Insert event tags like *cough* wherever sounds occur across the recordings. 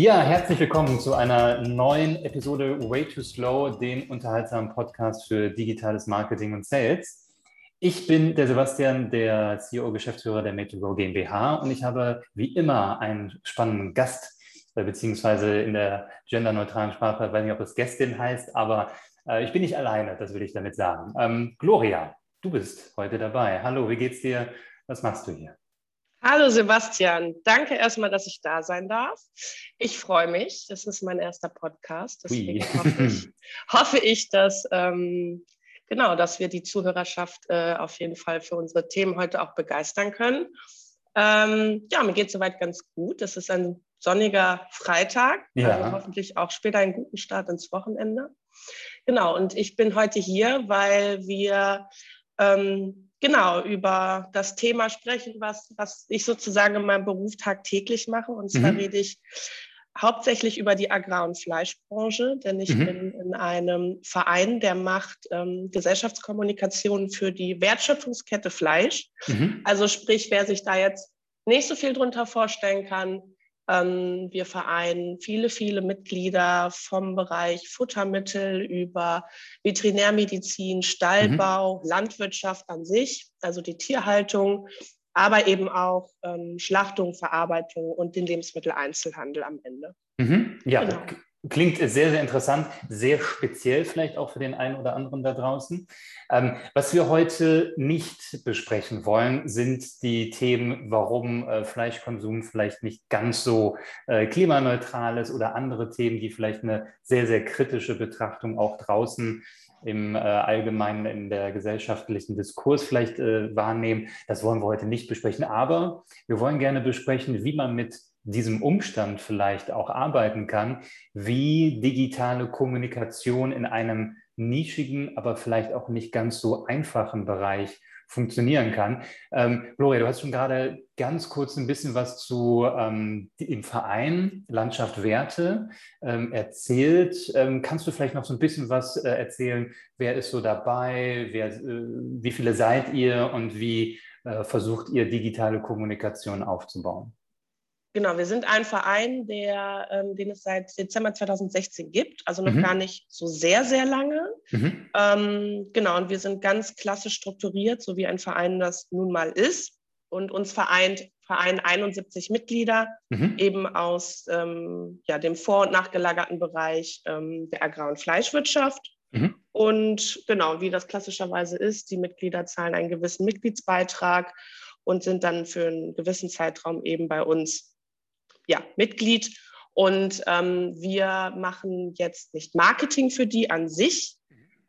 Ja, herzlich willkommen zu einer neuen Episode Way Too Slow, dem unterhaltsamen Podcast für digitales Marketing und Sales. Ich bin der Sebastian, der CEO-Geschäftsführer der Made2Go GmbH und ich habe wie immer einen spannenden Gast, äh, beziehungsweise in der genderneutralen Sprache, weiß nicht, ob es Gästin heißt, aber äh, ich bin nicht alleine, das will ich damit sagen. Ähm, Gloria, du bist heute dabei. Hallo, wie geht's dir? Was machst du hier? Hallo Sebastian, danke erstmal, dass ich da sein darf. Ich freue mich, das ist mein erster Podcast. Deswegen hoffe ich, *laughs* hoffe ich, dass, ähm, genau, dass wir die Zuhörerschaft äh, auf jeden Fall für unsere Themen heute auch begeistern können. Ähm, ja, mir geht soweit ganz gut. Es ist ein sonniger Freitag, ja. also hoffentlich auch später einen guten Start ins Wochenende. Genau, und ich bin heute hier, weil wir ähm, genau über das Thema sprechen, was, was ich sozusagen in meinem Beruf tagtäglich mache. Und zwar mhm. rede ich hauptsächlich über die Agrar- und Fleischbranche, denn ich mhm. bin in einem Verein, der macht ähm, Gesellschaftskommunikation für die Wertschöpfungskette Fleisch. Mhm. Also sprich, wer sich da jetzt nicht so viel drunter vorstellen kann, wir vereinen viele, viele Mitglieder vom Bereich Futtermittel über Veterinärmedizin, Stallbau, mhm. Landwirtschaft an sich, also die Tierhaltung, aber eben auch ähm, Schlachtung, Verarbeitung und den Lebensmitteleinzelhandel am Ende. Mhm. Ja, genau. Klingt sehr, sehr interessant, sehr speziell vielleicht auch für den einen oder anderen da draußen. Ähm, was wir heute nicht besprechen wollen, sind die Themen, warum äh, Fleischkonsum vielleicht nicht ganz so äh, klimaneutral ist oder andere Themen, die vielleicht eine sehr, sehr kritische Betrachtung auch draußen im äh, allgemeinen, in der gesellschaftlichen Diskurs vielleicht äh, wahrnehmen. Das wollen wir heute nicht besprechen. Aber wir wollen gerne besprechen, wie man mit diesem Umstand vielleicht auch arbeiten kann, wie digitale Kommunikation in einem nischigen, aber vielleicht auch nicht ganz so einfachen Bereich funktionieren kann. Ähm, Gloria, du hast schon gerade ganz kurz ein bisschen was zu ähm, im Verein Landschaft Werte ähm, erzählt. Ähm, kannst du vielleicht noch so ein bisschen was äh, erzählen? Wer ist so dabei? Wer, äh, wie viele seid ihr und wie äh, versucht ihr digitale Kommunikation aufzubauen? Genau, wir sind ein Verein, der, ähm, den es seit Dezember 2016 gibt, also noch mhm. gar nicht so sehr, sehr lange. Mhm. Ähm, genau, und wir sind ganz klassisch strukturiert, so wie ein Verein das nun mal ist. Und uns vereint Verein 71 Mitglieder, mhm. eben aus ähm, ja, dem vor- und nachgelagerten Bereich ähm, der Agrar- und Fleischwirtschaft. Mhm. Und genau, wie das klassischerweise ist, die Mitglieder zahlen einen gewissen Mitgliedsbeitrag und sind dann für einen gewissen Zeitraum eben bei uns ja, Mitglied. Und ähm, wir machen jetzt nicht Marketing für die an sich.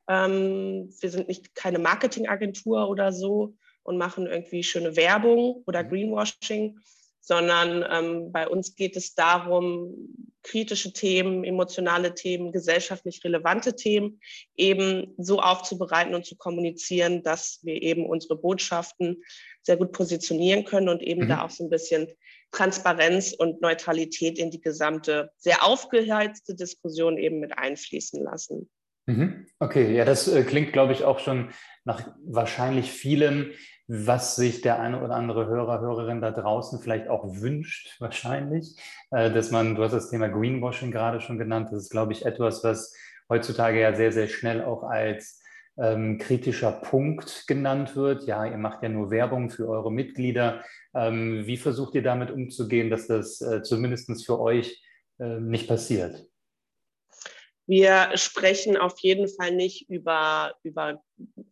Ähm, wir sind nicht keine Marketingagentur oder so und machen irgendwie schöne Werbung oder mhm. Greenwashing, sondern ähm, bei uns geht es darum, kritische Themen, emotionale Themen, gesellschaftlich relevante Themen eben so aufzubereiten und zu kommunizieren, dass wir eben unsere Botschaften sehr gut positionieren können und eben mhm. da auch so ein bisschen Transparenz und Neutralität in die gesamte, sehr aufgeheizte Diskussion eben mit einfließen lassen. Mhm. Okay, ja, das äh, klingt, glaube ich, auch schon nach wahrscheinlich vielem, was sich der eine oder andere Hörer, Hörerin da draußen vielleicht auch wünscht, *laughs* wahrscheinlich, äh, dass man, du hast das Thema Greenwashing gerade schon genannt, das ist, glaube ich, etwas, was heutzutage ja sehr, sehr schnell auch als ähm, kritischer Punkt genannt wird. Ja, ihr macht ja nur Werbung für eure Mitglieder. Ähm, wie versucht ihr damit umzugehen, dass das äh, zumindest für euch äh, nicht passiert? Wir sprechen auf jeden Fall nicht über, über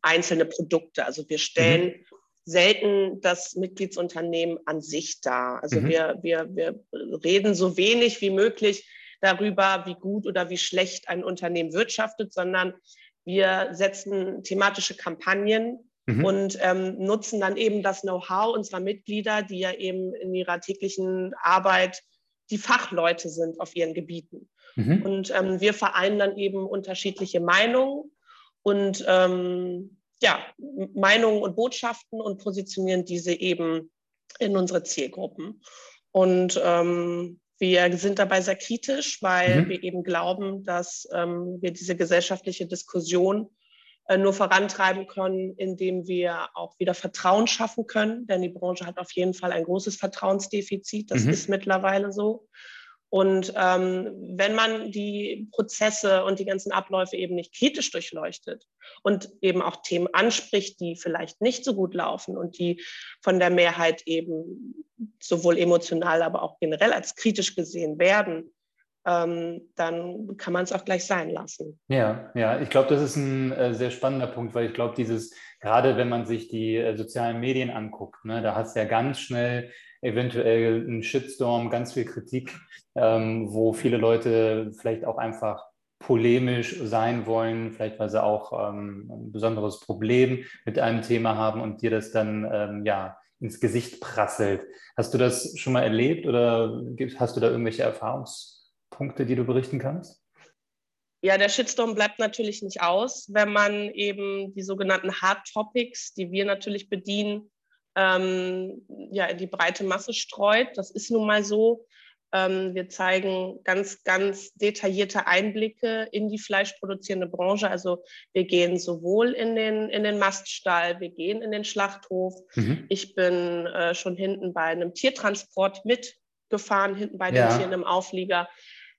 einzelne Produkte. Also wir stellen mhm. selten das Mitgliedsunternehmen an sich dar. Also mhm. wir, wir, wir reden so wenig wie möglich darüber, wie gut oder wie schlecht ein Unternehmen wirtschaftet, sondern wir setzen thematische Kampagnen mhm. und ähm, nutzen dann eben das Know-how unserer Mitglieder, die ja eben in ihrer täglichen Arbeit die Fachleute sind auf ihren Gebieten. Mhm. Und ähm, wir vereinen dann eben unterschiedliche Meinungen und ähm, ja, Meinungen und Botschaften und positionieren diese eben in unsere Zielgruppen. Und ähm, wir sind dabei sehr kritisch, weil mhm. wir eben glauben, dass ähm, wir diese gesellschaftliche Diskussion äh, nur vorantreiben können, indem wir auch wieder Vertrauen schaffen können. Denn die Branche hat auf jeden Fall ein großes Vertrauensdefizit. Das mhm. ist mittlerweile so. Und ähm, wenn man die Prozesse und die ganzen Abläufe eben nicht kritisch durchleuchtet und eben auch Themen anspricht, die vielleicht nicht so gut laufen und die von der Mehrheit eben sowohl emotional, aber auch generell als kritisch gesehen werden, ähm, dann kann man es auch gleich sein lassen. Ja, ja, ich glaube, das ist ein äh, sehr spannender Punkt, weil ich glaube, dieses, gerade wenn man sich die äh, sozialen Medien anguckt, ne, da hast du ja ganz schnell eventuell einen Shitstorm, ganz viel Kritik, ähm, wo viele Leute vielleicht auch einfach polemisch sein wollen, vielleicht weil sie auch ähm, ein besonderes Problem mit einem Thema haben und dir das dann ähm, ja ins Gesicht prasselt. Hast du das schon mal erlebt oder hast du da irgendwelche Erfahrungspunkte, die du berichten kannst? Ja, der Shitstorm bleibt natürlich nicht aus, wenn man eben die sogenannten Hard Topics, die wir natürlich bedienen, ähm, ja, in die breite Masse streut. Das ist nun mal so. Ähm, wir zeigen ganz, ganz detaillierte Einblicke in die fleischproduzierende Branche. Also wir gehen sowohl in den, in den Maststall, wir gehen in den Schlachthof. Mhm. Ich bin äh, schon hinten bei einem Tiertransport mitgefahren, hinten bei den ja. Tieren im Auflieger.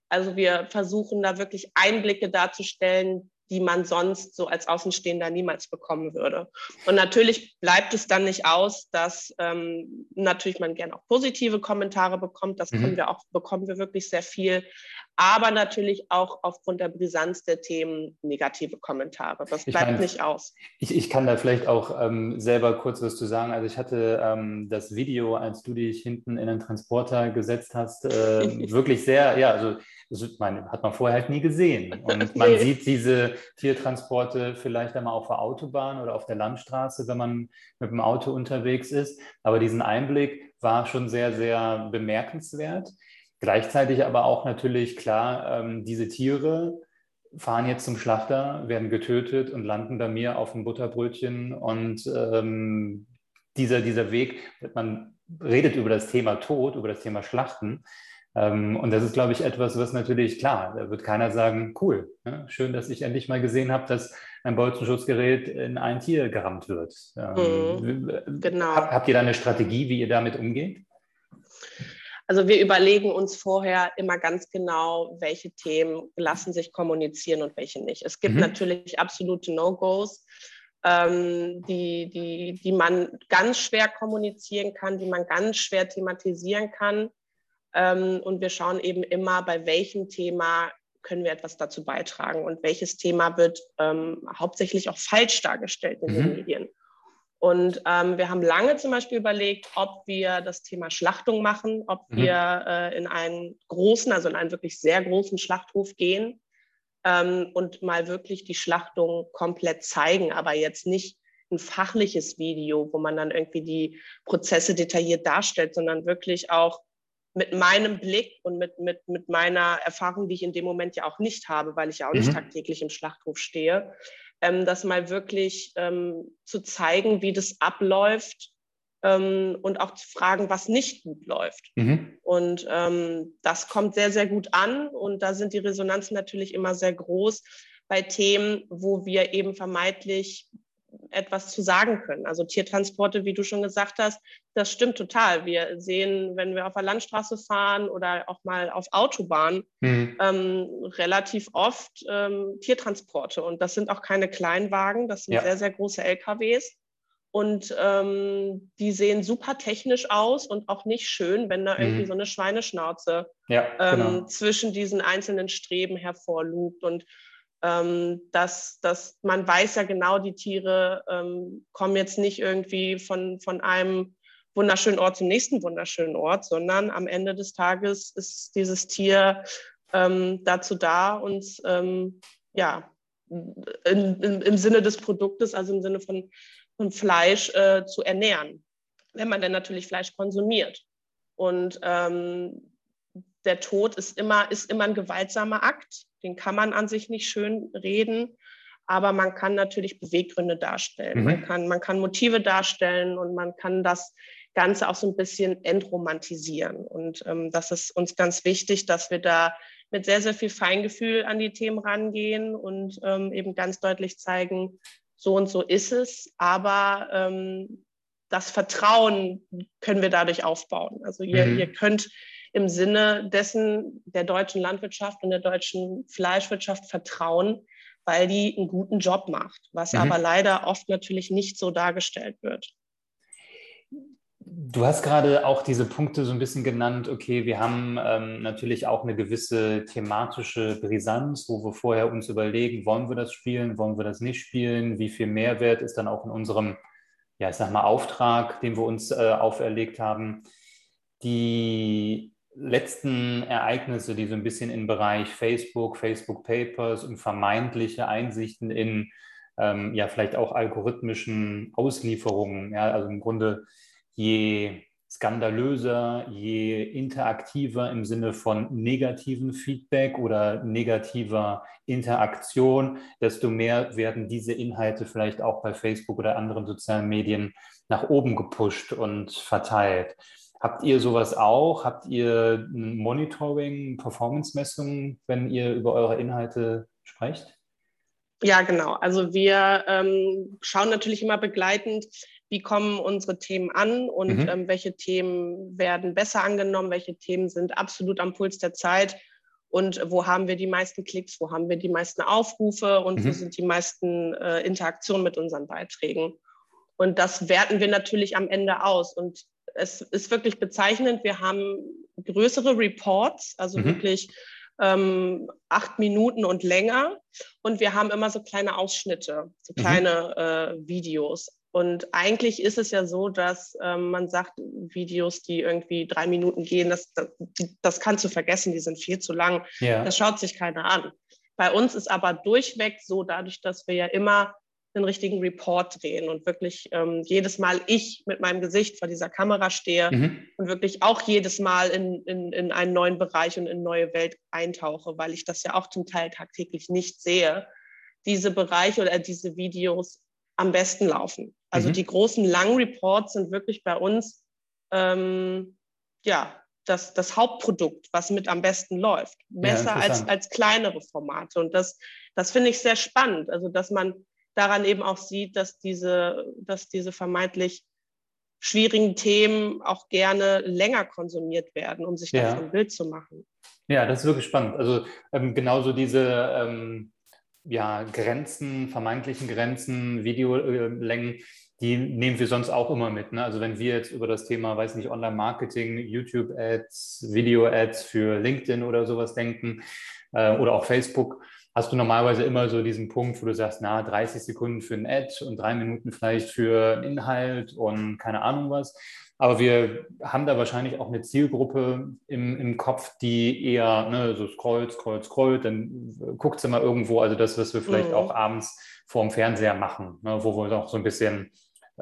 Also wir versuchen da wirklich Einblicke darzustellen, die man sonst so als Außenstehender niemals bekommen würde. Und natürlich bleibt es dann nicht aus, dass ähm, natürlich man gerne auch positive Kommentare bekommt. Das mhm. wir auch, bekommen wir wirklich sehr viel. Aber natürlich auch aufgrund der Brisanz der Themen negative Kommentare. Das bleibt meine, nicht aus. Ich, ich, kann da vielleicht auch ähm, selber kurz was zu sagen. Also ich hatte ähm, das Video, als du dich hinten in den Transporter gesetzt hast, äh, *laughs* wirklich sehr, ja, also das meine, hat man vorher halt nie gesehen. Und *laughs* man nee. sieht diese Tiertransporte vielleicht einmal auf der Autobahn oder auf der Landstraße, wenn man mit dem Auto unterwegs ist. Aber diesen Einblick war schon sehr, sehr bemerkenswert. Gleichzeitig aber auch natürlich klar, ähm, diese Tiere fahren jetzt zum Schlachter, werden getötet und landen bei mir auf dem Butterbrötchen. Und ähm, dieser, dieser Weg, man redet über das Thema Tod, über das Thema Schlachten, ähm, und das ist, glaube ich, etwas, was natürlich, klar, da wird keiner sagen, cool, ne? schön, dass ich endlich mal gesehen habe, dass ein Bolzenschutzgerät in ein Tier gerammt wird. Ähm, mhm, genau. Habt ihr da eine Strategie, wie ihr damit umgeht? Also wir überlegen uns vorher immer ganz genau, welche Themen lassen sich kommunizieren und welche nicht. Es gibt mhm. natürlich absolute No-Gos, ähm, die, die, die man ganz schwer kommunizieren kann, die man ganz schwer thematisieren kann. Ähm, und wir schauen eben immer, bei welchem Thema können wir etwas dazu beitragen und welches Thema wird ähm, hauptsächlich auch falsch dargestellt in mhm. den Medien. Und ähm, wir haben lange zum Beispiel überlegt, ob wir das Thema Schlachtung machen, ob mhm. wir äh, in einen großen, also in einen wirklich sehr großen Schlachthof gehen ähm, und mal wirklich die Schlachtung komplett zeigen, aber jetzt nicht ein fachliches Video, wo man dann irgendwie die Prozesse detailliert darstellt, sondern wirklich auch mit meinem Blick und mit, mit, mit meiner Erfahrung, die ich in dem Moment ja auch nicht habe, weil ich ja auch mhm. nicht tagtäglich im Schlachthof stehe, ähm, das mal wirklich ähm, zu zeigen, wie das abläuft ähm, und auch zu fragen, was nicht gut läuft. Mhm. Und ähm, das kommt sehr, sehr gut an und da sind die Resonanzen natürlich immer sehr groß bei Themen, wo wir eben vermeintlich etwas zu sagen können. Also Tiertransporte, wie du schon gesagt hast, das stimmt total. Wir sehen, wenn wir auf der Landstraße fahren oder auch mal auf Autobahn, mhm. ähm, relativ oft ähm, Tiertransporte. Und das sind auch keine Kleinwagen, das sind ja. sehr, sehr große LKWs. Und ähm, die sehen super technisch aus und auch nicht schön, wenn da irgendwie mhm. so eine Schweineschnauze ja, ähm, genau. zwischen diesen einzelnen Streben hervorlugt. Und ähm, dass, dass man weiß ja genau, die Tiere ähm, kommen jetzt nicht irgendwie von, von einem wunderschönen Ort zum nächsten wunderschönen Ort, sondern am Ende des Tages ist dieses Tier ähm, dazu da, uns ähm, ja, in, in, im Sinne des Produktes, also im Sinne von, von Fleisch äh, zu ernähren, wenn man dann natürlich Fleisch konsumiert. Und ähm, der Tod ist immer, ist immer ein gewaltsamer Akt. Den kann man an sich nicht schön reden, aber man kann natürlich Beweggründe darstellen. Mhm. Man, kann, man kann Motive darstellen und man kann das Ganze auch so ein bisschen entromantisieren. Und ähm, das ist uns ganz wichtig, dass wir da mit sehr, sehr viel Feingefühl an die Themen rangehen und ähm, eben ganz deutlich zeigen, so und so ist es, aber ähm, das Vertrauen können wir dadurch aufbauen. Also ihr, mhm. ihr könnt im Sinne dessen der deutschen Landwirtschaft und der deutschen Fleischwirtschaft vertrauen, weil die einen guten Job macht, was mhm. aber leider oft natürlich nicht so dargestellt wird. Du hast gerade auch diese Punkte so ein bisschen genannt. Okay, wir haben ähm, natürlich auch eine gewisse thematische Brisanz, wo wir vorher uns überlegen, wollen wir das spielen, wollen wir das nicht spielen, wie viel Mehrwert ist dann auch in unserem, ja, ich sag mal, Auftrag, den wir uns äh, auferlegt haben. Die letzten Ereignisse, die so ein bisschen im Bereich Facebook, Facebook Papers und vermeintliche Einsichten in ähm, ja vielleicht auch algorithmischen Auslieferungen, ja, also im Grunde je skandalöser, je interaktiver im Sinne von negativen Feedback oder negativer Interaktion, desto mehr werden diese Inhalte vielleicht auch bei Facebook oder anderen sozialen Medien nach oben gepusht und verteilt. Habt ihr sowas auch? Habt ihr Monitoring, Performance-Messungen, wenn ihr über eure Inhalte sprecht? Ja, genau. Also wir ähm, schauen natürlich immer begleitend, wie kommen unsere Themen an und mhm. ähm, welche Themen werden besser angenommen, welche Themen sind absolut am Puls der Zeit und wo haben wir die meisten Klicks, wo haben wir die meisten Aufrufe und mhm. wo sind die meisten äh, Interaktionen mit unseren Beiträgen. Und das werten wir natürlich am Ende aus. Und es ist wirklich bezeichnend. Wir haben größere Reports, also mhm. wirklich ähm, acht Minuten und länger. Und wir haben immer so kleine Ausschnitte, so mhm. kleine mhm. äh, Videos. Und eigentlich ist es ja so, dass ähm, man sagt, Videos, die irgendwie drei Minuten gehen, das, das, das kannst du vergessen, die sind viel zu lang. Ja. Das schaut sich keiner an. Bei uns ist aber durchweg so, dadurch, dass wir ja immer einen richtigen Report drehen und wirklich ähm, jedes Mal ich mit meinem Gesicht vor dieser Kamera stehe mhm. und wirklich auch jedes Mal in, in, in einen neuen Bereich und in eine neue Welt eintauche, weil ich das ja auch zum Teil tagtäglich nicht sehe, diese Bereiche oder diese Videos am besten laufen. Also mhm. die großen langen Reports sind wirklich bei uns ähm, ja das, das Hauptprodukt, was mit am besten läuft. Besser ja, als, als kleinere Formate. Und das, das finde ich sehr spannend. Also dass man daran eben auch sieht, dass diese, dass diese vermeintlich schwierigen Themen auch gerne länger konsumiert werden, um sich ja. davon ein Bild zu machen. Ja, das ist wirklich spannend. Also ähm, genauso diese ähm, ja, Grenzen, vermeintlichen Grenzen, Videolängen, die nehmen wir sonst auch immer mit. Ne? Also wenn wir jetzt über das Thema, weiß nicht, Online-Marketing, YouTube-Ads, Video-Ads für LinkedIn oder sowas denken äh, oder auch Facebook, hast du normalerweise immer so diesen Punkt, wo du sagst, na, 30 Sekunden für ein Ad und drei Minuten vielleicht für einen Inhalt und keine Ahnung was. Aber wir haben da wahrscheinlich auch eine Zielgruppe im, im Kopf, die eher ne, so scrollt, scrollt, scrollt, dann guckt sie mal irgendwo, also das, was wir vielleicht mhm. auch abends vorm Fernseher machen, ne, wo wir auch so ein bisschen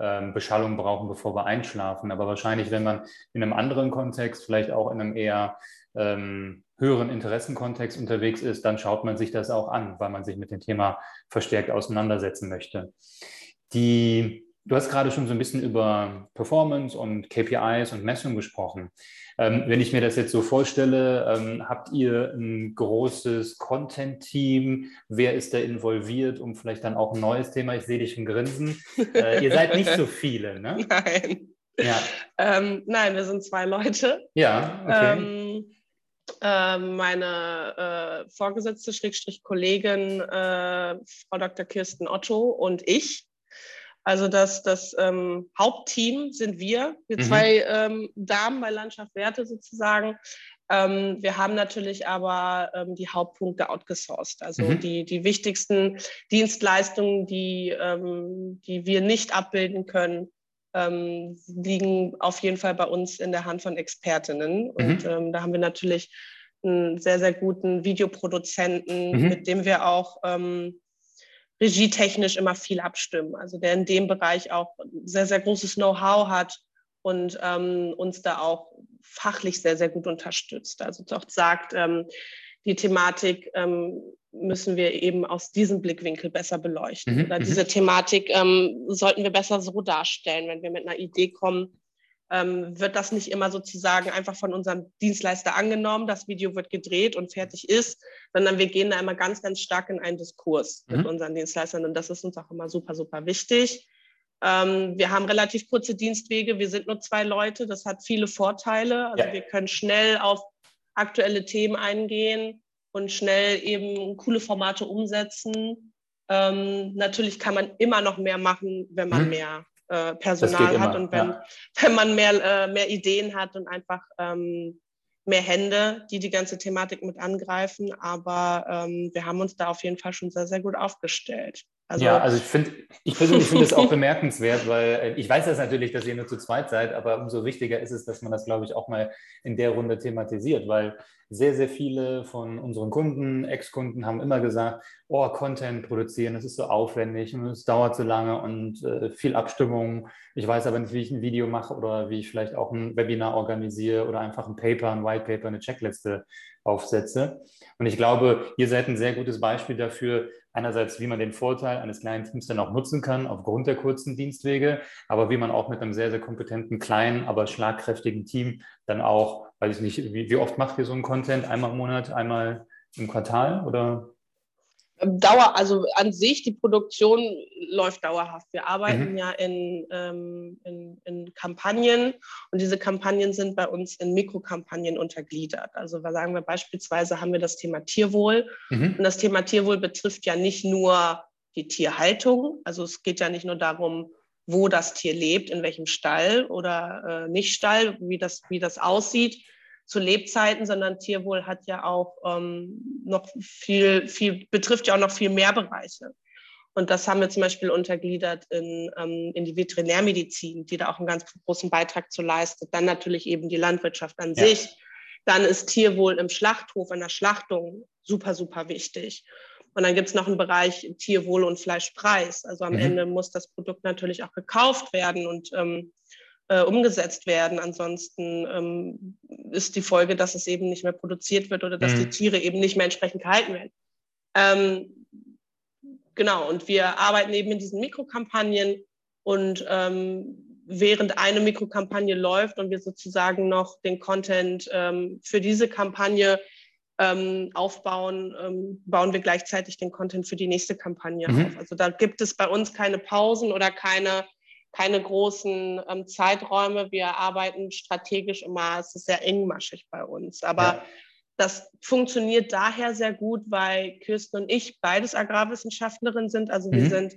ähm, Beschallung brauchen, bevor wir einschlafen. Aber wahrscheinlich, wenn man in einem anderen Kontext, vielleicht auch in einem eher ähm, höheren Interessenkontext unterwegs ist, dann schaut man sich das auch an, weil man sich mit dem Thema verstärkt auseinandersetzen möchte. Die, du hast gerade schon so ein bisschen über Performance und KPIs und Messung gesprochen. Ähm, wenn ich mir das jetzt so vorstelle, ähm, habt ihr ein großes Content-Team? Wer ist da involviert, um vielleicht dann auch ein neues Thema? Ich sehe dich schon grinsen. Äh, ihr seid nicht so *laughs* viele, ne? Nein. Ja. Ähm, nein, wir sind zwei Leute. Ja, okay. Äh, meine äh, Vorgesetzte, Schrägstrich Kollegin, äh, Frau Dr. Kirsten Otto und ich. Also das, das ähm, Hauptteam sind wir, wir mhm. zwei ähm, Damen bei Landschaft Werte sozusagen. Ähm, wir haben natürlich aber ähm, die Hauptpunkte outgesourced, also mhm. die, die wichtigsten Dienstleistungen, die, ähm, die wir nicht abbilden können, ähm, liegen auf jeden Fall bei uns in der Hand von Expertinnen. Und mhm. ähm, da haben wir natürlich einen sehr, sehr guten Videoproduzenten, mhm. mit dem wir auch ähm, regietechnisch immer viel abstimmen. Also der in dem Bereich auch sehr, sehr großes Know-how hat und ähm, uns da auch fachlich sehr, sehr gut unterstützt. Also doch sagt, ähm, die Thematik ähm, müssen wir eben aus diesem Blickwinkel besser beleuchten. Mhm, Oder mhm. diese Thematik ähm, sollten wir besser so darstellen, wenn wir mit einer Idee kommen. Ähm, wird das nicht immer sozusagen einfach von unserem Dienstleister angenommen, das Video wird gedreht und fertig ist, sondern wir gehen da immer ganz, ganz stark in einen Diskurs mhm. mit unseren Dienstleistern und das ist uns auch immer super, super wichtig. Ähm, wir haben relativ kurze Dienstwege. Wir sind nur zwei Leute. Das hat viele Vorteile. Also ja. wir können schnell auf aktuelle Themen eingehen und schnell eben coole Formate umsetzen. Ähm, natürlich kann man immer noch mehr machen, wenn man hm. mehr äh, Personal hat und wenn, ja. wenn man mehr, äh, mehr Ideen hat und einfach ähm, mehr Hände, die die ganze Thematik mit angreifen. Aber ähm, wir haben uns da auf jeden Fall schon sehr, sehr gut aufgestellt. Also, ja, also ich finde, ich persönlich finde es auch *laughs* bemerkenswert, weil äh, ich weiß das natürlich, dass ihr nur zu zweit seid, aber umso wichtiger ist es, dass man das, glaube ich, auch mal in der Runde thematisiert, weil sehr, sehr viele von unseren Kunden, Ex-Kunden haben immer gesagt, oh, Content produzieren, das ist so aufwendig und es dauert so lange und äh, viel Abstimmung. Ich weiß aber nicht, wie ich ein Video mache oder wie ich vielleicht auch ein Webinar organisiere oder einfach ein Paper, ein White Paper, eine Checkliste aufsetze. Und ich glaube, ihr seid ein sehr gutes Beispiel dafür, einerseits, wie man den Vorteil eines kleinen Teams dann auch nutzen kann aufgrund der kurzen Dienstwege, aber wie man auch mit einem sehr, sehr kompetenten, kleinen, aber schlagkräftigen Team dann auch, weiß ich nicht, wie, wie oft macht ihr so einen Content? Einmal im Monat, einmal im Quartal oder? Dauer, also an sich, die Produktion läuft dauerhaft. Wir arbeiten mhm. ja in, ähm, in, in, Kampagnen und diese Kampagnen sind bei uns in Mikrokampagnen untergliedert. Also sagen wir beispielsweise haben wir das Thema Tierwohl mhm. und das Thema Tierwohl betrifft ja nicht nur die Tierhaltung, also es geht ja nicht nur darum, wo das Tier lebt, in welchem Stall oder äh, nicht Stall, wie das, wie das aussieht, zu Lebzeiten, sondern Tierwohl hat ja auch ähm, noch viel, viel, betrifft ja auch noch viel mehr Bereiche. Und das haben wir zum Beispiel untergliedert in, ähm, in die Veterinärmedizin, die da auch einen ganz großen Beitrag zu leistet. Dann natürlich eben die Landwirtschaft an ja. sich. Dann ist Tierwohl im Schlachthof, in der Schlachtung super, super wichtig. Und dann gibt es noch einen Bereich Tierwohl und Fleischpreis. Also am mhm. Ende muss das Produkt natürlich auch gekauft werden und ähm, äh, umgesetzt werden. Ansonsten ähm, ist die Folge, dass es eben nicht mehr produziert wird oder dass mhm. die Tiere eben nicht mehr entsprechend gehalten werden. Ähm, genau, und wir arbeiten eben in diesen Mikrokampagnen und ähm, während eine Mikrokampagne läuft und wir sozusagen noch den Content ähm, für diese Kampagne ähm, aufbauen, ähm, bauen wir gleichzeitig den Content für die nächste Kampagne mhm. auf. Also da gibt es bei uns keine Pausen oder keine keine großen ähm, Zeiträume. Wir arbeiten strategisch immer, es ist sehr engmaschig bei uns. Aber ja. das funktioniert daher sehr gut, weil Kirsten und ich beides Agrarwissenschaftlerinnen sind. Also wir mhm. sind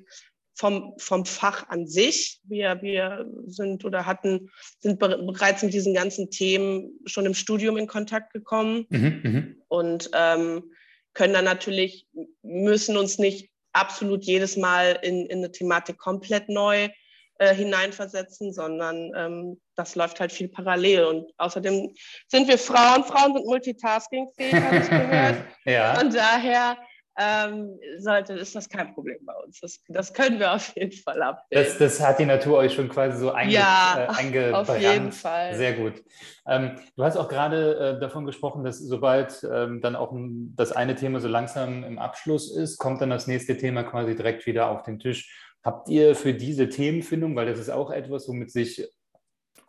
vom, vom Fach an sich. Wir, wir sind oder hatten, sind bereits mit diesen ganzen Themen schon im Studium in Kontakt gekommen mhm, mhm. und ähm, können dann natürlich, müssen uns nicht absolut jedes Mal in, in eine Thematik komplett neu äh, hineinversetzen, sondern ähm, das läuft halt viel parallel. Und außerdem sind wir Frauen, Frauen sind multitaskingfähig, habe ich gehört. *laughs* ja. Von daher ähm, sollte, ist das kein Problem bei uns. Das, das können wir auf jeden Fall abbilden. Das, das hat die Natur euch schon quasi so einge, ja, äh, eingebrannt. Auf jeden Fall. Sehr gut. Ähm, du hast auch gerade äh, davon gesprochen, dass sobald ähm, dann auch das eine Thema so langsam im Abschluss ist, kommt dann das nächste Thema quasi direkt wieder auf den Tisch. Habt ihr für diese Themenfindung, weil das ist auch etwas, womit sich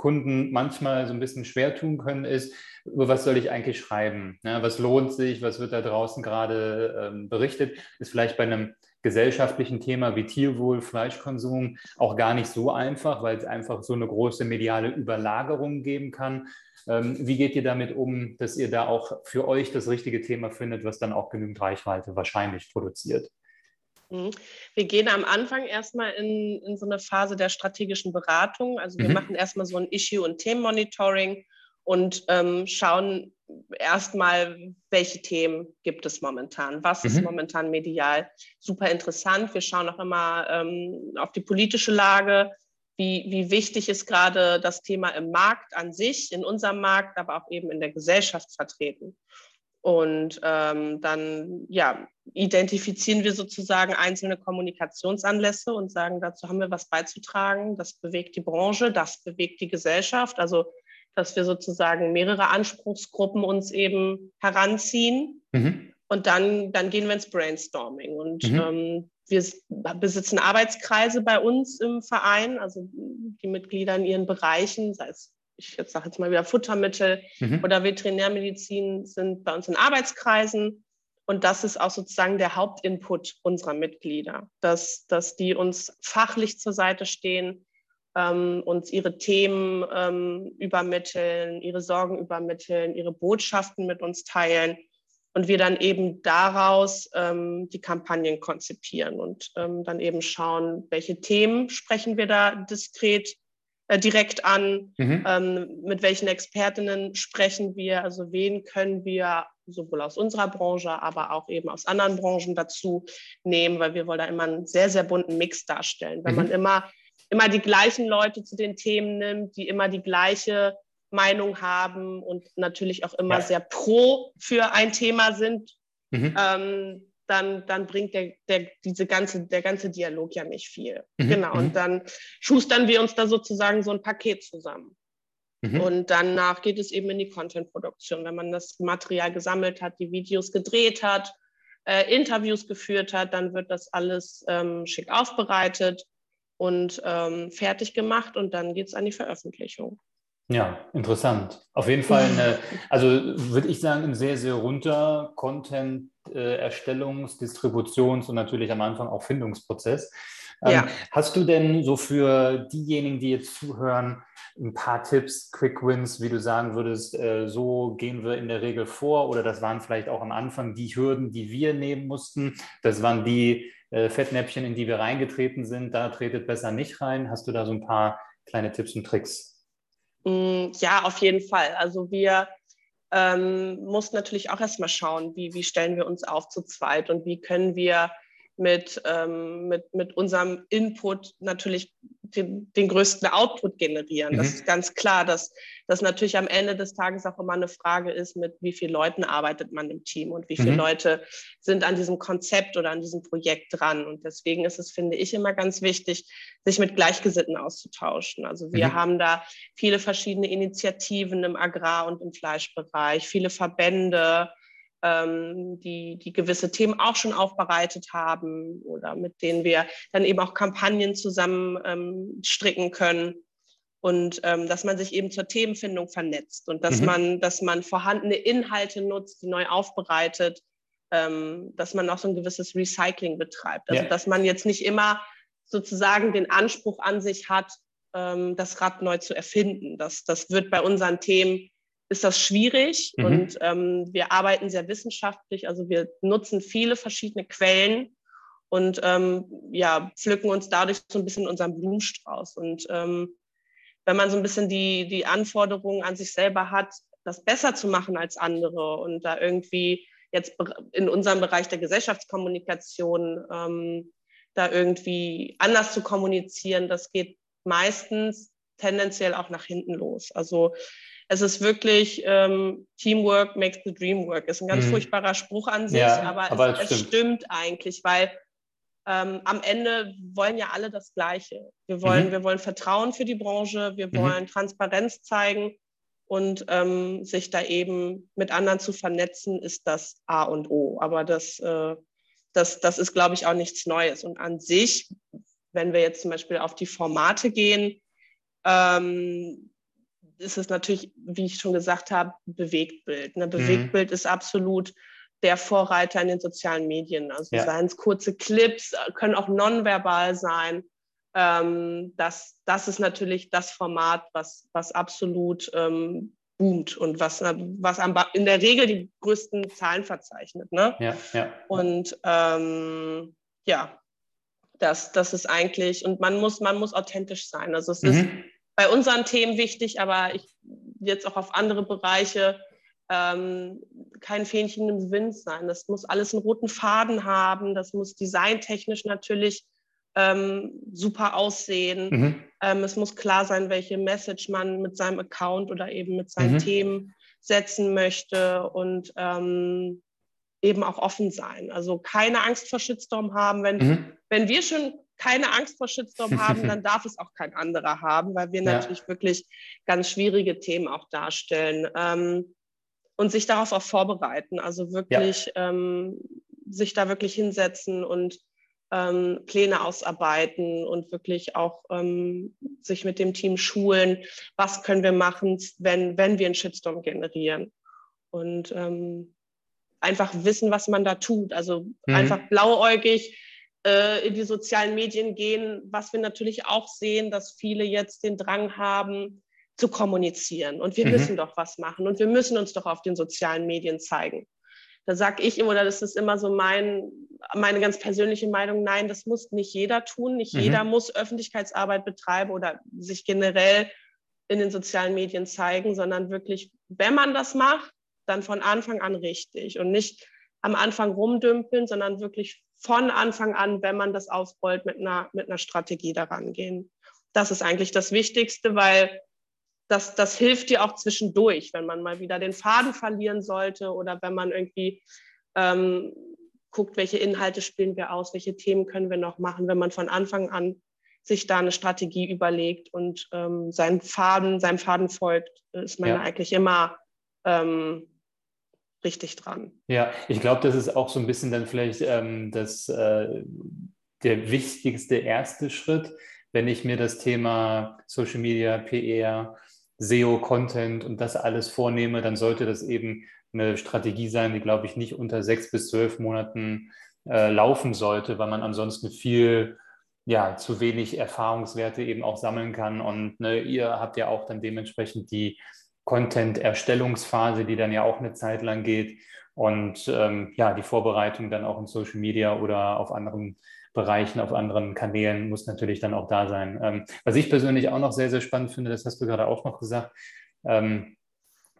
Kunden manchmal so ein bisschen schwer tun können, ist, über was soll ich eigentlich schreiben? Ja, was lohnt sich? Was wird da draußen gerade ähm, berichtet? Ist vielleicht bei einem gesellschaftlichen Thema wie Tierwohl, Fleischkonsum auch gar nicht so einfach, weil es einfach so eine große mediale Überlagerung geben kann. Ähm, wie geht ihr damit um, dass ihr da auch für euch das richtige Thema findet, was dann auch genügend Reichweite wahrscheinlich produziert? Mhm. Wir gehen am Anfang erstmal in, in so eine Phase der strategischen Beratung. Also wir mhm. machen erstmal so ein Issue- und Themenmonitoring und ähm, schauen erstmal, welche Themen gibt es momentan, was mhm. ist momentan medial. Super interessant. Wir schauen auch immer ähm, auf die politische Lage, wie, wie wichtig ist gerade das Thema im Markt an sich, in unserem Markt, aber auch eben in der Gesellschaft vertreten. Und ähm, dann ja, identifizieren wir sozusagen einzelne Kommunikationsanlässe und sagen, dazu haben wir was beizutragen. Das bewegt die Branche, das bewegt die Gesellschaft. Also, dass wir sozusagen mehrere Anspruchsgruppen uns eben heranziehen. Mhm. Und dann, dann gehen wir ins Brainstorming. Und mhm. ähm, wir besitzen Arbeitskreise bei uns im Verein, also die Mitglieder in ihren Bereichen, sei es ich jetzt sage jetzt mal wieder Futtermittel mhm. oder Veterinärmedizin sind bei uns in Arbeitskreisen Und das ist auch sozusagen der Hauptinput unserer Mitglieder, dass, dass die uns fachlich zur Seite stehen, ähm, uns ihre Themen ähm, übermitteln, ihre Sorgen übermitteln, ihre Botschaften mit uns teilen und wir dann eben daraus ähm, die Kampagnen konzipieren und ähm, dann eben schauen, welche Themen sprechen wir da diskret äh, direkt an, mhm. ähm, mit welchen Expertinnen sprechen wir, also wen können wir sowohl aus unserer Branche, aber auch eben aus anderen Branchen dazu nehmen, weil wir wollen da immer einen sehr, sehr bunten Mix darstellen. Wenn mhm. man immer, immer die gleichen Leute zu den Themen nimmt, die immer die gleiche Meinung haben und natürlich auch immer ja. sehr pro für ein Thema sind, mhm. ähm, dann, dann bringt der, der, diese ganze, der ganze Dialog ja nicht viel. Mhm. Genau. Und mhm. dann schustern wir uns da sozusagen so ein Paket zusammen. Mhm. Und danach geht es eben in die Content-Produktion. Wenn man das Material gesammelt hat, die Videos gedreht hat, äh, Interviews geführt hat, dann wird das alles ähm, schick aufbereitet und ähm, fertig gemacht und dann geht es an die Veröffentlichung. Ja, interessant. Auf jeden Fall, eine, *laughs* also würde ich sagen, ein sehr, sehr runter Content-Erstellungs-, Distributions- und natürlich am Anfang auch Findungsprozess. Ähm, ja. Hast du denn so für diejenigen, die jetzt zuhören, ein paar Tipps, Quick Wins, wie du sagen würdest, äh, so gehen wir in der Regel vor oder das waren vielleicht auch am Anfang die Hürden, die wir nehmen mussten. Das waren die äh, Fettnäpfchen, in die wir reingetreten sind. Da tretet besser nicht rein. Hast du da so ein paar kleine Tipps und Tricks? Mm, ja, auf jeden Fall. Also wir ähm, mussten natürlich auch erstmal schauen, wie, wie stellen wir uns auf zu zweit und wie können wir mit, ähm, mit, mit unserem Input natürlich den, den größten Output generieren. Mhm. Das ist ganz klar, dass das natürlich am Ende des Tages auch immer eine Frage ist, mit wie vielen Leuten arbeitet man im Team und wie viele mhm. Leute sind an diesem Konzept oder an diesem Projekt dran. Und deswegen ist es, finde ich, immer ganz wichtig, sich mit Gleichgesinnten auszutauschen. Also wir mhm. haben da viele verschiedene Initiativen im Agrar- und im Fleischbereich, viele Verbände, ähm, die, die gewisse Themen auch schon aufbereitet haben oder mit denen wir dann eben auch Kampagnen zusammen ähm, stricken können. Und ähm, dass man sich eben zur Themenfindung vernetzt und dass mhm. man, dass man vorhandene Inhalte nutzt, die neu aufbereitet, ähm, dass man auch so ein gewisses Recycling betreibt. Also ja. dass man jetzt nicht immer sozusagen den Anspruch an sich hat, ähm, das Rad neu zu erfinden. Das, das wird bei unseren Themen ist das schwierig mhm. und ähm, wir arbeiten sehr wissenschaftlich. Also wir nutzen viele verschiedene Quellen und ähm, ja, pflücken uns dadurch so ein bisschen unseren Blumenstrauß. Und ähm, wenn man so ein bisschen die, die Anforderungen an sich selber hat, das besser zu machen als andere und da irgendwie jetzt in unserem Bereich der Gesellschaftskommunikation ähm, da irgendwie anders zu kommunizieren, das geht meistens tendenziell auch nach hinten los. Also es ist wirklich ähm, Teamwork makes the dream work. Ist ein ganz mhm. furchtbarer Spruch an sich, ja, aber, aber, es, es stimmt. stimmt. eigentlich, weil ähm, am Ende wollen ja alle das Gleiche. Wir wollen, mhm. wir wollen Vertrauen für die Branche, wir mhm. wollen Transparenz zeigen und ähm, sich da eben mit anderen zu vernetzen, ist das A und O. Aber das, äh, das, das ist, glaube ich, auch nichts Neues. Und an sich, wenn wir jetzt zum Beispiel auf die Formate gehen, ähm, ist es natürlich, wie ich schon gesagt habe, Bewegtbild. Ne? Bewegtbild mhm. ist absolut der Vorreiter in den sozialen Medien. Also ja. seien es kurze Clips, äh, können auch nonverbal sein. Ähm, das, das ist natürlich das Format, was, was absolut ähm, boomt und was, was in der Regel die größten Zahlen verzeichnet. Ne? Ja, ja. Und ähm, ja, das, das ist eigentlich, und man muss, man muss authentisch sein. Also es mhm. ist bei unseren Themen wichtig, aber ich jetzt auch auf andere Bereiche ähm, kein Fähnchen im Wind sein. Das muss alles einen roten Faden haben. Das muss designtechnisch natürlich ähm, super aussehen. Mhm. Ähm, es muss klar sein, welche Message man mit seinem Account oder eben mit seinen mhm. Themen setzen möchte und ähm, eben auch offen sein. Also keine Angst vor Shitstorm haben. Wenn, mhm. wenn wir schon keine Angst vor Shitstorm *laughs* haben, dann darf es auch kein anderer haben, weil wir ja. natürlich wirklich ganz schwierige Themen auch darstellen ähm, und sich darauf auch vorbereiten. Also wirklich ja. ähm, sich da wirklich hinsetzen und ähm, Pläne ausarbeiten und wirklich auch ähm, sich mit dem Team schulen, was können wir machen, wenn, wenn wir einen Shitstorm generieren. Und ähm, einfach wissen, was man da tut. Also mhm. einfach blauäugig äh, in die sozialen Medien gehen, was wir natürlich auch sehen, dass viele jetzt den Drang haben, zu kommunizieren. Und wir mhm. müssen doch was machen und wir müssen uns doch auf den sozialen Medien zeigen. Da sage ich immer, oder das ist immer so mein, meine ganz persönliche Meinung, nein, das muss nicht jeder tun. Nicht mhm. jeder muss Öffentlichkeitsarbeit betreiben oder sich generell in den sozialen Medien zeigen, sondern wirklich, wenn man das macht, dann von Anfang an richtig und nicht am Anfang rumdümpeln, sondern wirklich von Anfang an, wenn man das aufrollt, mit einer, mit einer Strategie daran gehen. Das ist eigentlich das Wichtigste, weil das, das hilft dir auch zwischendurch, wenn man mal wieder den Faden verlieren sollte oder wenn man irgendwie ähm, guckt, welche Inhalte spielen wir aus, welche Themen können wir noch machen, wenn man von Anfang an sich da eine Strategie überlegt und ähm, seinen Faden, seinem Faden folgt, ist man ja. eigentlich immer ähm, richtig dran. Ja, ich glaube, das ist auch so ein bisschen dann vielleicht ähm, das, äh, der wichtigste erste Schritt, wenn ich mir das Thema Social Media, PR, SEO-Content und das alles vornehme, dann sollte das eben eine Strategie sein, die, glaube ich, nicht unter sechs bis zwölf Monaten äh, laufen sollte, weil man ansonsten viel, ja, zu wenig Erfahrungswerte eben auch sammeln kann. Und ne, ihr habt ja auch dann dementsprechend die Content-Erstellungsphase, die dann ja auch eine Zeit lang geht. Und ähm, ja, die Vorbereitung dann auch in Social Media oder auf anderen Bereichen, auf anderen Kanälen muss natürlich dann auch da sein. Ähm, was ich persönlich auch noch sehr, sehr spannend finde, das hast du gerade auch noch gesagt, ähm,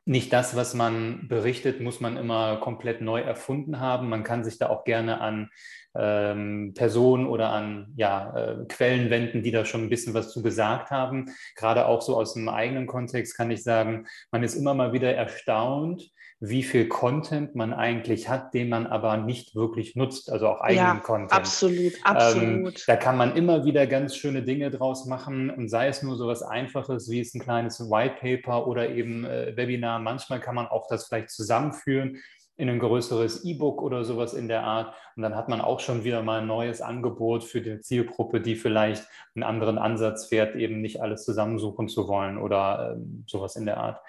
nicht das, was man berichtet, muss man immer komplett neu erfunden haben. Man kann sich da auch gerne an ähm, Personen oder an ja, äh, Quellen wenden, die da schon ein bisschen was zu gesagt haben. Gerade auch so aus dem eigenen Kontext kann ich sagen, man ist immer mal wieder erstaunt, wie viel Content man eigentlich hat, den man aber nicht wirklich nutzt, also auch eigenen ja, Content. Absolut, absolut. Ähm, da kann man immer wieder ganz schöne Dinge draus machen und sei es nur so was Einfaches, wie es ein kleines White Paper oder eben äh, Webinar. Manchmal kann man auch das vielleicht zusammenführen in ein größeres E-Book oder sowas in der Art. Und dann hat man auch schon wieder mal ein neues Angebot für die Zielgruppe, die vielleicht einen anderen Ansatz fährt, eben nicht alles zusammensuchen zu wollen oder ähm, sowas in der Art.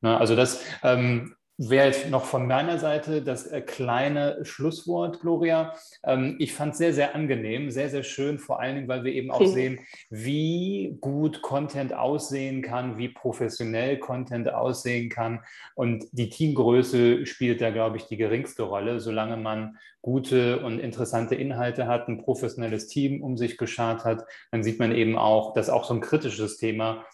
Na, ne, also das ähm, wäre jetzt noch von meiner Seite das äh, kleine Schlusswort, Gloria. Ähm, ich fand es sehr, sehr angenehm, sehr, sehr schön, vor allen Dingen, weil wir eben auch sehen, wie gut Content aussehen kann, wie professionell Content aussehen kann. Und die Teamgröße spielt da, glaube ich, die geringste Rolle, solange man gute und interessante Inhalte hat, ein professionelles Team um sich geschart hat, dann sieht man eben auch, dass auch so ein kritisches Thema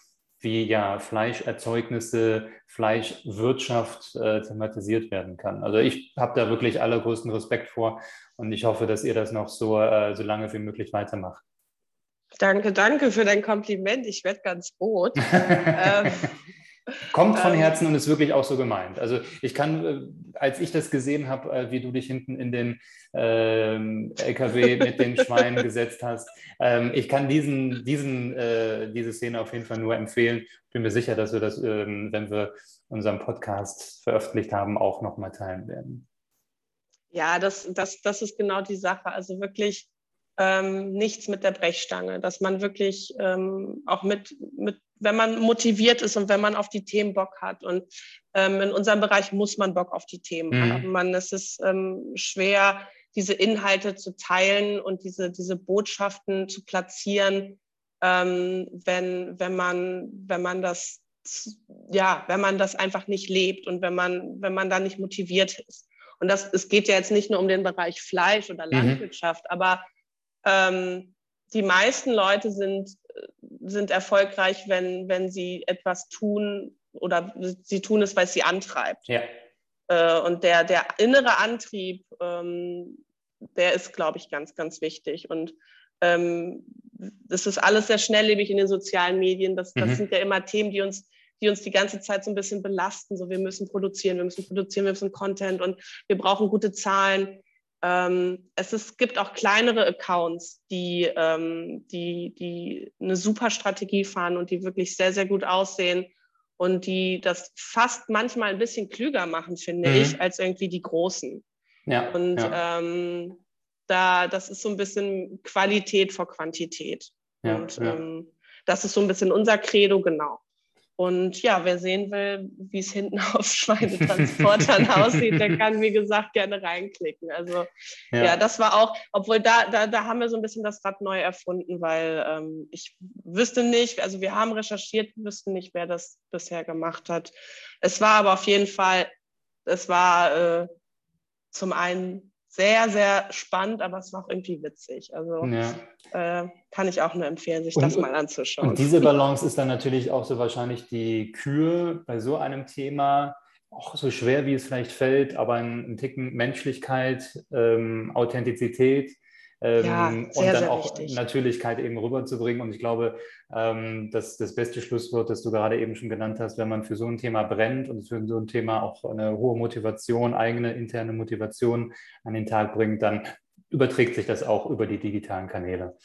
wie ja Fleischerzeugnisse, Fleischwirtschaft äh, thematisiert werden kann. Also ich habe da wirklich allergrößten Respekt vor und ich hoffe, dass ihr das noch so, äh, so lange wie möglich weitermacht. Danke, danke für dein Kompliment. Ich werde ganz rot. *laughs* ähm, Kommt von ähm. Herzen und ist wirklich auch so gemeint. Also ich kann, äh, als ich das gesehen habe, äh, wie du dich hinten in den ähm, LKW mit den Schweinen *laughs* gesetzt hast, ähm, ich kann diesen, diesen, äh, diese Szene auf jeden Fall nur empfehlen. Bin mir sicher, dass wir das, ähm, wenn wir unseren Podcast veröffentlicht haben, auch nochmal teilen werden. Ja, das, das, das ist genau die Sache. Also wirklich ähm, nichts mit der Brechstange, dass man wirklich ähm, auch mit, mit wenn man motiviert ist und wenn man auf die Themen Bock hat. Und ähm, in unserem Bereich muss man Bock auf die Themen mhm. haben. Man, es ist ähm, schwer, diese Inhalte zu teilen und diese, diese Botschaften zu platzieren, ähm, wenn, wenn, man, wenn man das ja, wenn man das einfach nicht lebt und wenn man, wenn man da nicht motiviert ist. Und das, es geht ja jetzt nicht nur um den Bereich Fleisch oder mhm. Landwirtschaft, mhm. aber ähm, die meisten Leute sind sind erfolgreich, wenn, wenn sie etwas tun oder sie tun es, weil es sie antreibt. Ja. Äh, und der, der innere Antrieb, ähm, der ist, glaube ich, ganz, ganz wichtig. Und ähm, das ist alles sehr schnelllebig in den sozialen Medien. Das, das mhm. sind ja immer Themen, die uns, die uns die ganze Zeit so ein bisschen belasten. So, wir müssen produzieren, wir müssen produzieren, wir müssen Content und wir brauchen gute Zahlen. Ähm, es ist, gibt auch kleinere Accounts, die, ähm, die, die eine super Strategie fahren und die wirklich sehr, sehr gut aussehen und die das fast manchmal ein bisschen klüger machen, finde mhm. ich, als irgendwie die Großen. Ja, und ja. Ähm, da, das ist so ein bisschen Qualität vor Quantität. Ja, und ja. Ähm, das ist so ein bisschen unser Credo, genau. Und ja, wer sehen will, wie es hinten *laughs* auf Schweinetransportern *laughs* aussieht, der kann, wie gesagt, gerne reinklicken. Also ja, ja das war auch, obwohl da, da, da haben wir so ein bisschen das Rad neu erfunden, weil ähm, ich wüsste nicht, also wir haben recherchiert, wüssten nicht, wer das bisher gemacht hat. Es war aber auf jeden Fall, es war äh, zum einen sehr, sehr spannend, aber es war auch irgendwie witzig. Also ja. äh, kann ich auch nur empfehlen, sich und, das mal anzuschauen. Und diese Balance ist dann natürlich auch so wahrscheinlich die Kür bei so einem Thema, auch so schwer wie es vielleicht fällt, aber ein, ein Ticken Menschlichkeit, ähm, Authentizität ähm, ja, sehr, und dann auch wichtig. Natürlichkeit eben rüberzubringen. Und ich glaube, ähm, dass das beste Schlusswort, das du gerade eben schon genannt hast, wenn man für so ein Thema brennt und für so ein Thema auch eine hohe Motivation, eigene interne Motivation an den Tag bringt, dann überträgt sich das auch über die digitalen Kanäle.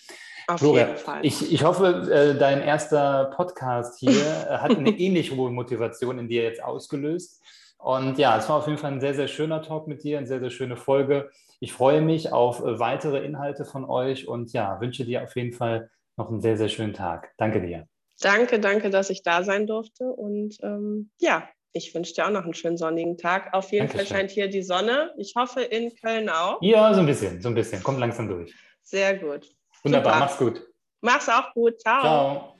Auf Flora, jeden Fall. Ich, ich hoffe, äh, dein erster Podcast hier äh, hat eine *laughs* ähnlich hohe Motivation in dir jetzt ausgelöst. Und ja, es war auf jeden Fall ein sehr, sehr schöner Talk mit dir, eine sehr, sehr schöne Folge. Ich freue mich auf äh, weitere Inhalte von euch und ja, wünsche dir auf jeden Fall noch einen sehr, sehr schönen Tag. Danke dir. Danke, danke, dass ich da sein durfte. Und ähm, ja, ich wünsche dir auch noch einen schönen sonnigen Tag. Auf jeden Dankeschön. Fall scheint hier die Sonne. Ich hoffe in Köln auch. Ja, so ein bisschen, so ein bisschen. Kommt langsam durch. Sehr gut. Wunderbar, Super. mach's gut. Mach's auch gut. Ciao. Ciao.